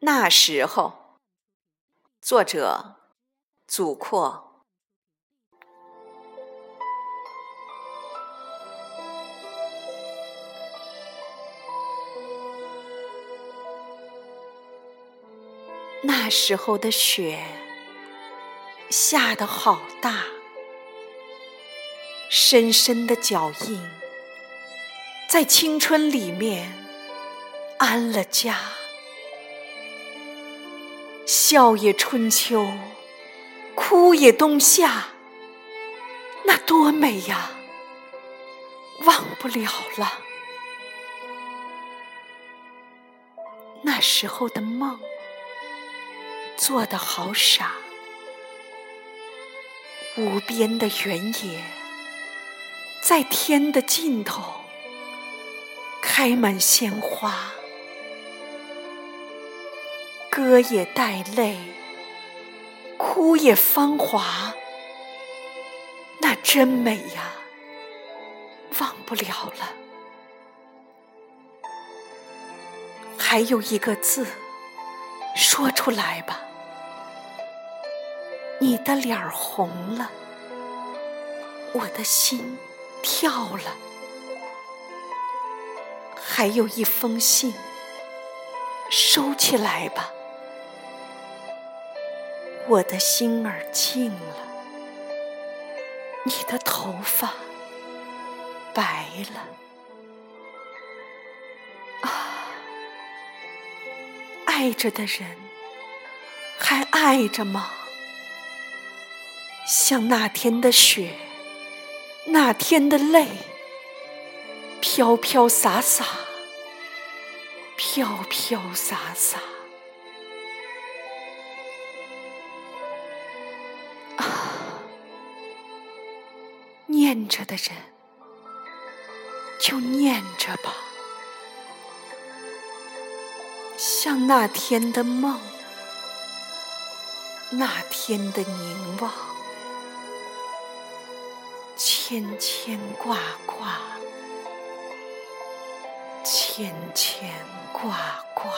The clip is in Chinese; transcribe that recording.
那时候，作者祖阔。那时候的雪下得好大，深深的脚印在青春里面安了家。笑也春秋，哭也冬夏，那多美呀！忘不了了。那时候的梦，做得好傻。无边的原野，在天的尽头，开满鲜花。歌也带泪，哭也芳华，那真美呀，忘不了了。还有一个字，说出来吧。你的脸儿红了，我的心跳了。还有一封信，收起来吧。我的心儿静了，你的头发白了。啊，爱着的人还爱着吗？像那天的雪，那天的泪，飘飘洒洒，飘飘洒洒。念着的人，就念着吧，像那天的梦，那天的凝望，牵牵挂挂，牵牵挂挂。